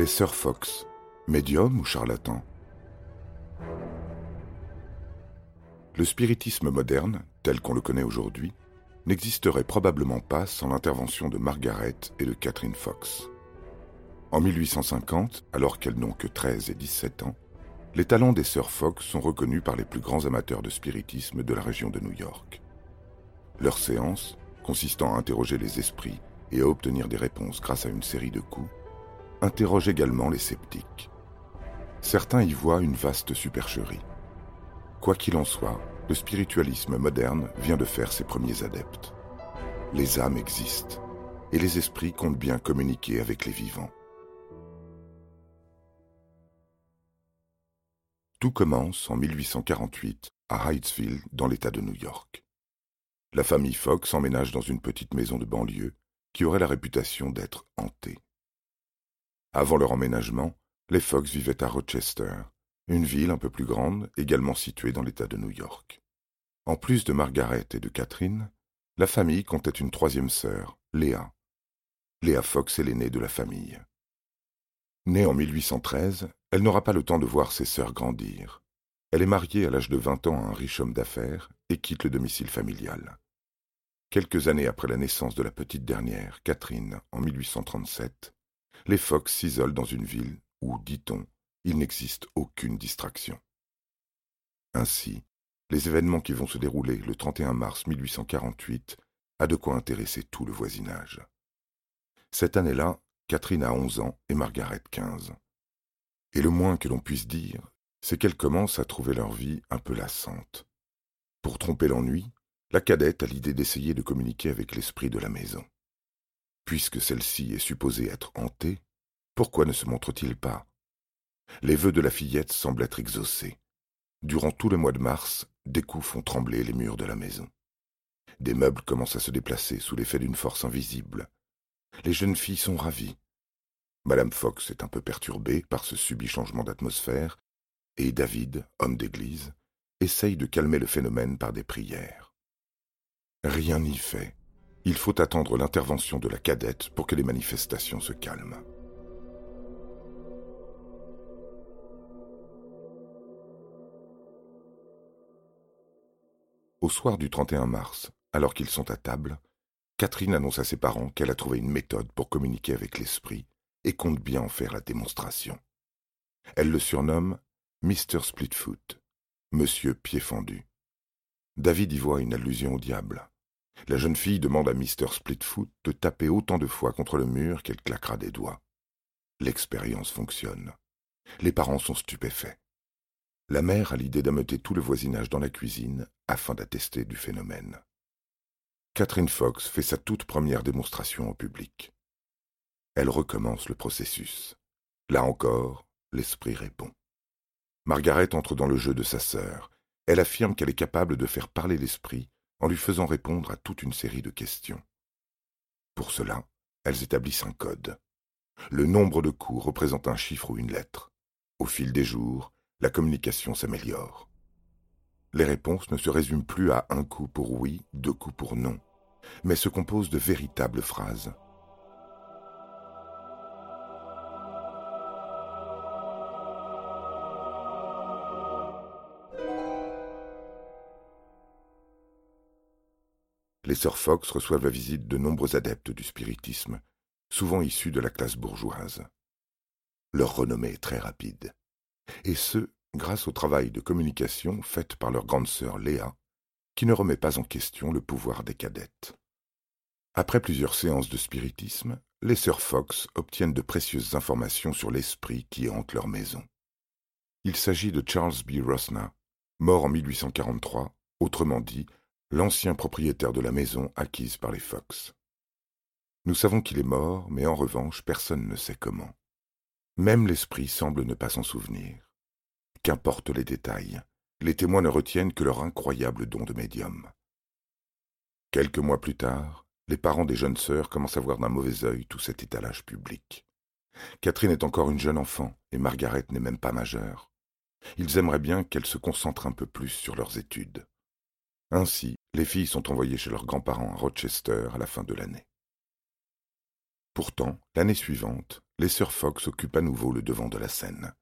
Les sœurs Fox, médium ou charlatans Le spiritisme moderne, tel qu'on le connaît aujourd'hui, n'existerait probablement pas sans l'intervention de Margaret et de Catherine Fox. En 1850, alors qu'elles n'ont que 13 et 17 ans, les talents des sœurs Fox sont reconnus par les plus grands amateurs de spiritisme de la région de New York. Leurs séances, consistant à interroger les esprits et à obtenir des réponses grâce à une série de coups, interroge également les sceptiques. Certains y voient une vaste supercherie. Quoi qu'il en soit, le spiritualisme moderne vient de faire ses premiers adeptes. Les âmes existent, et les esprits comptent bien communiquer avec les vivants. Tout commence en 1848 à Hydesville, dans l'État de New York. La famille Fox emménage dans une petite maison de banlieue qui aurait la réputation d'être hantée. Avant leur emménagement, les Fox vivaient à Rochester, une ville un peu plus grande, également située dans l'État de New York. En plus de Margaret et de Catherine, la famille comptait une troisième sœur, Léa. Léa Fox est l'aînée de la famille. Née en 1813, elle n'aura pas le temps de voir ses sœurs grandir. Elle est mariée à l'âge de 20 ans à un riche homme d'affaires et quitte le domicile familial. Quelques années après la naissance de la petite dernière, Catherine, en 1837, les Fox s'isolent dans une ville où, dit-on, il n'existe aucune distraction. Ainsi, les événements qui vont se dérouler le 31 mars 1848 a de quoi intéresser tout le voisinage. Cette année-là, Catherine a onze ans et Margaret quinze. Et le moins que l'on puisse dire, c'est qu'elles commencent à trouver leur vie un peu lassante. Pour tromper l'ennui, la cadette a l'idée d'essayer de communiquer avec l'esprit de la maison. Puisque celle-ci est supposée être hantée, pourquoi ne se montre-t-il pas? Les vœux de la fillette semblent être exaucés. Durant tout le mois de mars, des coups font trembler les murs de la maison. Des meubles commencent à se déplacer sous l'effet d'une force invisible. Les jeunes filles sont ravies. Madame Fox est un peu perturbée par ce subit changement d'atmosphère, et David, homme d'église, essaye de calmer le phénomène par des prières. Rien n'y fait. Il faut attendre l'intervention de la cadette pour que les manifestations se calment. Au soir du 31 mars, alors qu'ils sont à table, Catherine annonce à ses parents qu'elle a trouvé une méthode pour communiquer avec l'esprit et compte bien en faire la démonstration. Elle le surnomme Mr. Splitfoot, Monsieur Pied Fendu. David y voit une allusion au diable. La jeune fille demande à Mr. Splitfoot de taper autant de fois contre le mur qu'elle claquera des doigts. L'expérience fonctionne. Les parents sont stupéfaits. La mère a l'idée d'ameuter tout le voisinage dans la cuisine afin d'attester du phénomène. Catherine Fox fait sa toute première démonstration au public. Elle recommence le processus. Là encore, l'esprit répond. Margaret entre dans le jeu de sa sœur. Elle affirme qu'elle est capable de faire parler l'esprit en lui faisant répondre à toute une série de questions. Pour cela, elles établissent un code. Le nombre de coups représente un chiffre ou une lettre. Au fil des jours, la communication s'améliore. Les réponses ne se résument plus à un coup pour oui, deux coups pour non, mais se composent de véritables phrases. Les sœurs Fox reçoivent la visite de nombreux adeptes du spiritisme, souvent issus de la classe bourgeoise. Leur renommée est très rapide, et ce, grâce au travail de communication fait par leur grande sœur Léa, qui ne remet pas en question le pouvoir des cadettes. Après plusieurs séances de spiritisme, les sœurs Fox obtiennent de précieuses informations sur l'esprit qui hante leur maison. Il s'agit de Charles B. Rosna, mort en 1843, autrement dit, l'ancien propriétaire de la maison acquise par les Fox. Nous savons qu'il est mort, mais en revanche, personne ne sait comment. Même l'esprit semble ne pas s'en souvenir. Qu'importe les détails, les témoins ne retiennent que leur incroyable don de médium. Quelques mois plus tard, les parents des jeunes sœurs commencent à voir d'un mauvais œil tout cet étalage public. Catherine est encore une jeune enfant et Margaret n'est même pas majeure. Ils aimeraient bien qu'elles se concentrent un peu plus sur leurs études. Ainsi, les filles sont envoyées chez leurs grands-parents à Rochester à la fin de l'année. Pourtant, l'année suivante, les sœurs Fox occupent à nouveau le devant de la scène.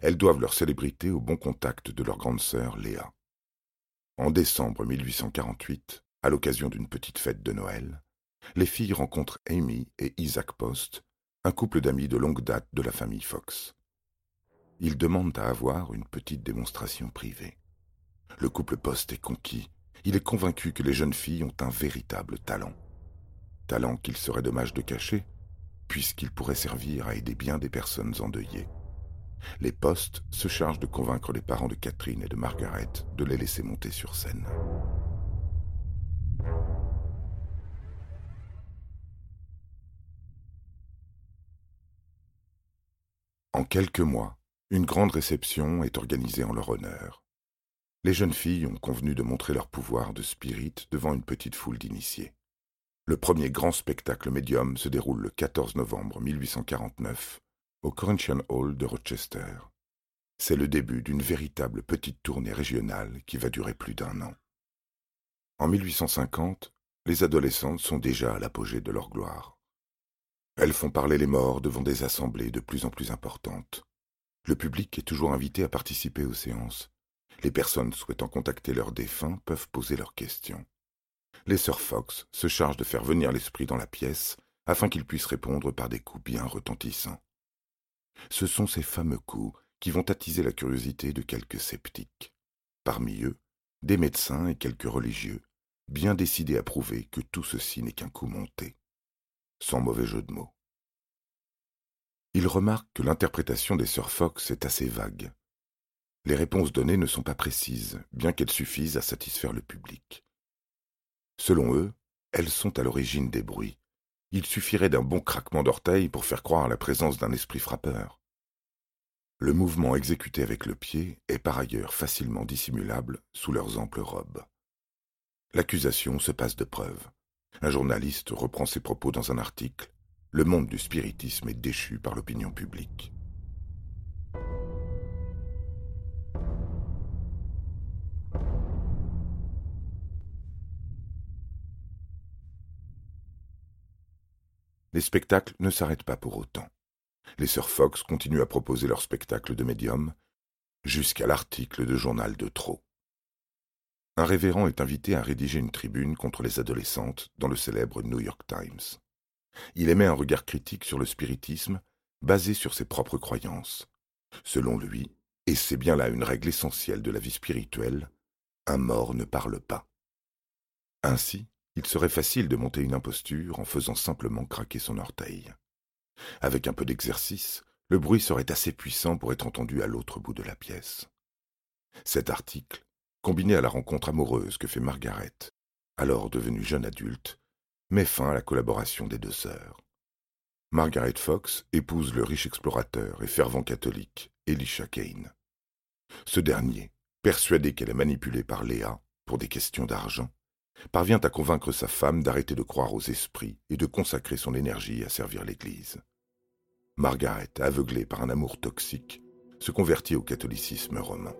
Elles doivent leur célébrité au bon contact de leur grande sœur Léa. En décembre 1848, à l'occasion d'une petite fête de Noël, les filles rencontrent Amy et Isaac Post, un couple d'amis de longue date de la famille Fox. Ils demandent à avoir une petite démonstration privée. Le couple Post est conquis. Il est convaincu que les jeunes filles ont un véritable talent. Talent qu'il serait dommage de cacher, puisqu'il pourrait servir à aider bien des personnes endeuillées. Les Post se chargent de convaincre les parents de Catherine et de Margaret de les laisser monter sur scène. En quelques mois, une grande réception est organisée en leur honneur. Les jeunes filles ont convenu de montrer leur pouvoir de spirit devant une petite foule d'initiés. Le premier grand spectacle médium se déroule le 14 novembre 1849 au Corinthian Hall de Rochester. C'est le début d'une véritable petite tournée régionale qui va durer plus d'un an. En 1850, les adolescentes sont déjà à l'apogée de leur gloire. Elles font parler les morts devant des assemblées de plus en plus importantes. Le public est toujours invité à participer aux séances. Les personnes souhaitant contacter leurs défunts peuvent poser leurs questions. Les sœurs Fox se chargent de faire venir l'esprit dans la pièce afin qu'il puisse répondre par des coups bien retentissants. Ce sont ces fameux coups qui vont attiser la curiosité de quelques sceptiques. Parmi eux, des médecins et quelques religieux, bien décidés à prouver que tout ceci n'est qu'un coup monté sans mauvais jeu de mots. Il remarque que l'interprétation des sœurs Fox est assez vague. Les réponses données ne sont pas précises, bien qu'elles suffisent à satisfaire le public. Selon eux, elles sont à l'origine des bruits. Il suffirait d'un bon craquement d'orteil pour faire croire la présence d'un esprit frappeur. Le mouvement exécuté avec le pied est par ailleurs facilement dissimulable sous leurs amples robes. L'accusation se passe de preuve. Un journaliste reprend ses propos dans un article. Le monde du spiritisme est déchu par l'opinion publique. Les spectacles ne s'arrêtent pas pour autant. Les sœurs Fox continuent à proposer leurs spectacles de médium jusqu'à l'article de journal de trop un révérend est invité à rédiger une tribune contre les adolescentes dans le célèbre New York Times. Il émet un regard critique sur le spiritisme basé sur ses propres croyances. Selon lui, et c'est bien là une règle essentielle de la vie spirituelle, un mort ne parle pas. Ainsi, il serait facile de monter une imposture en faisant simplement craquer son orteil. Avec un peu d'exercice, le bruit serait assez puissant pour être entendu à l'autre bout de la pièce. Cet article combiné à la rencontre amoureuse que fait Margaret, alors devenue jeune adulte, met fin à la collaboration des deux sœurs. Margaret Fox épouse le riche explorateur et fervent catholique Elisha Kane. Ce dernier, persuadé qu'elle est manipulée par Léa pour des questions d'argent, parvient à convaincre sa femme d'arrêter de croire aux esprits et de consacrer son énergie à servir l'Église. Margaret, aveuglée par un amour toxique, se convertit au catholicisme romain.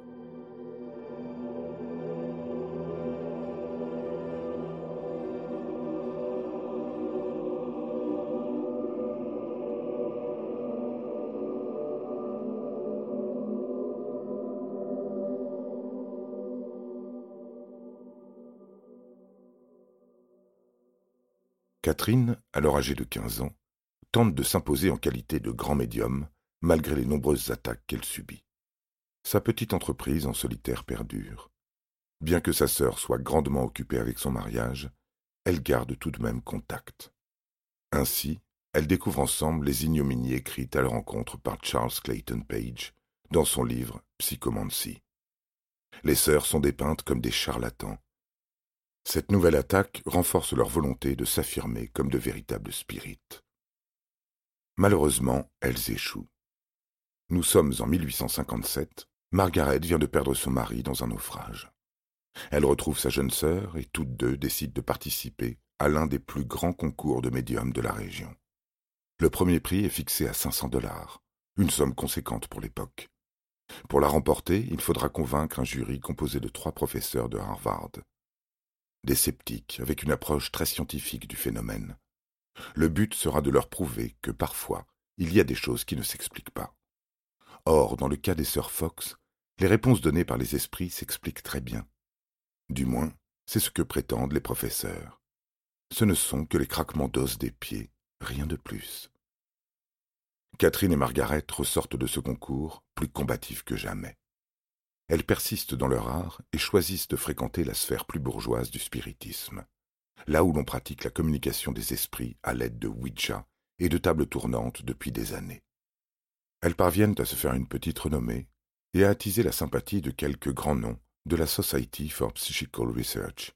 Catherine, alors âgée de quinze ans, tente de s'imposer en qualité de grand médium, malgré les nombreuses attaques qu'elle subit. Sa petite entreprise en solitaire perdure. Bien que sa sœur soit grandement occupée avec son mariage, elle garde tout de même contact. Ainsi, elles découvrent ensemble les ignominies écrites à leur rencontre par Charles Clayton Page dans son livre Psychomancy. Les sœurs sont dépeintes comme des charlatans. Cette nouvelle attaque renforce leur volonté de s'affirmer comme de véritables spirites. Malheureusement, elles échouent. Nous sommes en 1857, Margaret vient de perdre son mari dans un naufrage. Elle retrouve sa jeune sœur et toutes deux décident de participer à l'un des plus grands concours de médiums de la région. Le premier prix est fixé à 500 dollars, une somme conséquente pour l'époque. Pour la remporter, il faudra convaincre un jury composé de trois professeurs de Harvard. Des sceptiques avec une approche très scientifique du phénomène. Le but sera de leur prouver que parfois, il y a des choses qui ne s'expliquent pas. Or, dans le cas des sœurs Fox, les réponses données par les esprits s'expliquent très bien. Du moins, c'est ce que prétendent les professeurs. Ce ne sont que les craquements d'os des pieds, rien de plus. Catherine et Margaret ressortent de ce concours plus combatives que jamais. Elles persistent dans leur art et choisissent de fréquenter la sphère plus bourgeoise du spiritisme, là où l'on pratique la communication des esprits à l'aide de Ouija et de tables tournantes depuis des années. Elles parviennent à se faire une petite renommée et à attiser la sympathie de quelques grands noms de la Society for Psychical Research,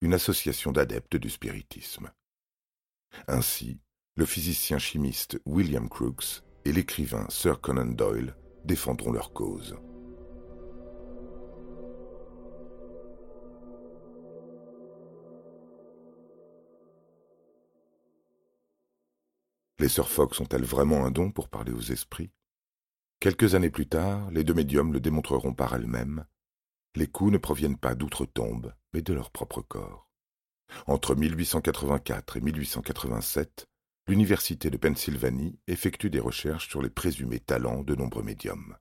une association d'adeptes du spiritisme. Ainsi, le physicien chimiste William Crookes et l'écrivain Sir Conan Doyle défendront leur cause. Les sœurs Fox ont-elles vraiment un don pour parler aux esprits? Quelques années plus tard, les deux médiums le démontreront par elles-mêmes. Les coups ne proviennent pas d'outre-tombe, mais de leur propre corps. Entre 1884 et 1887, l'Université de Pennsylvanie effectue des recherches sur les présumés talents de nombreux médiums.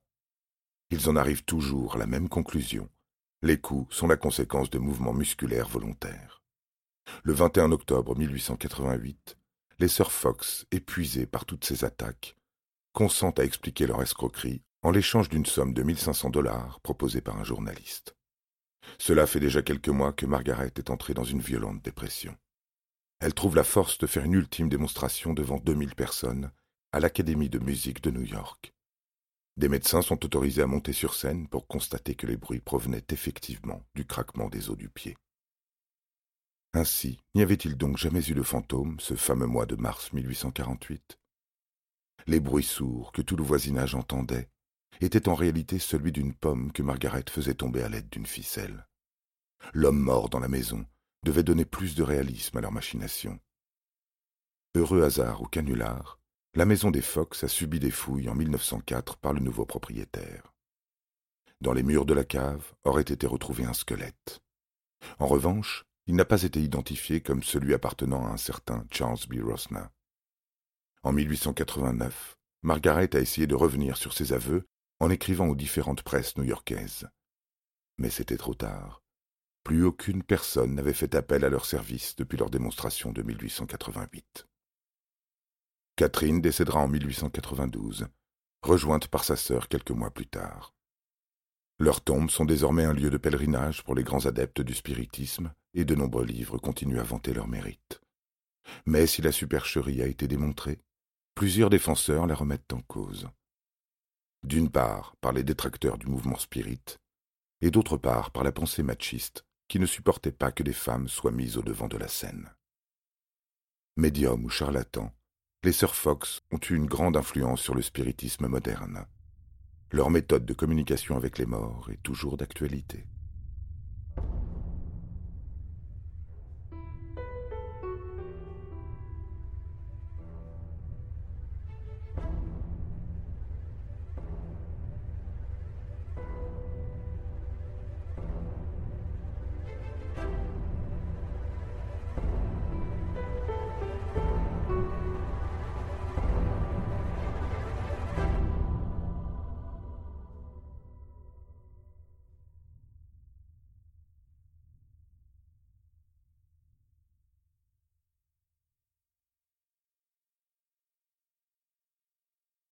Ils en arrivent toujours à la même conclusion. Les coups sont la conséquence de mouvements musculaires volontaires. Le 21 octobre 1888, les sœurs Fox, épuisées par toutes ces attaques, consentent à expliquer leur escroquerie en l'échange d'une somme de 1500 dollars proposée par un journaliste. Cela fait déjà quelques mois que Margaret est entrée dans une violente dépression. Elle trouve la force de faire une ultime démonstration devant 2000 personnes à l'Académie de musique de New York. Des médecins sont autorisés à monter sur scène pour constater que les bruits provenaient effectivement du craquement des os du pied. Ainsi, n'y avait-il donc jamais eu de fantôme ce fameux mois de mars 1848 Les bruits sourds que tout le voisinage entendait étaient en réalité celui d'une pomme que Margaret faisait tomber à l'aide d'une ficelle. L'homme mort dans la maison devait donner plus de réalisme à leur machination. Heureux hasard ou canular, la maison des Fox a subi des fouilles en 1904 par le nouveau propriétaire. Dans les murs de la cave aurait été retrouvé un squelette. En revanche, il n'a pas été identifié comme celui appartenant à un certain Charles B. Rosna. En 1889, Margaret a essayé de revenir sur ses aveux en écrivant aux différentes presses new-yorkaises. Mais c'était trop tard. Plus aucune personne n'avait fait appel à leur service depuis leur démonstration de 1888. Catherine décédera en 1892, rejointe par sa sœur quelques mois plus tard. Leurs tombes sont désormais un lieu de pèlerinage pour les grands adeptes du spiritisme, et de nombreux livres continuent à vanter leur mérite. Mais si la supercherie a été démontrée, plusieurs défenseurs la remettent en cause. D'une part par les détracteurs du mouvement spirit, et d'autre part par la pensée machiste qui ne supportait pas que des femmes soient mises au devant de la scène. Médiums ou charlatans, les sœurs Fox ont eu une grande influence sur le spiritisme moderne. Leur méthode de communication avec les morts est toujours d'actualité.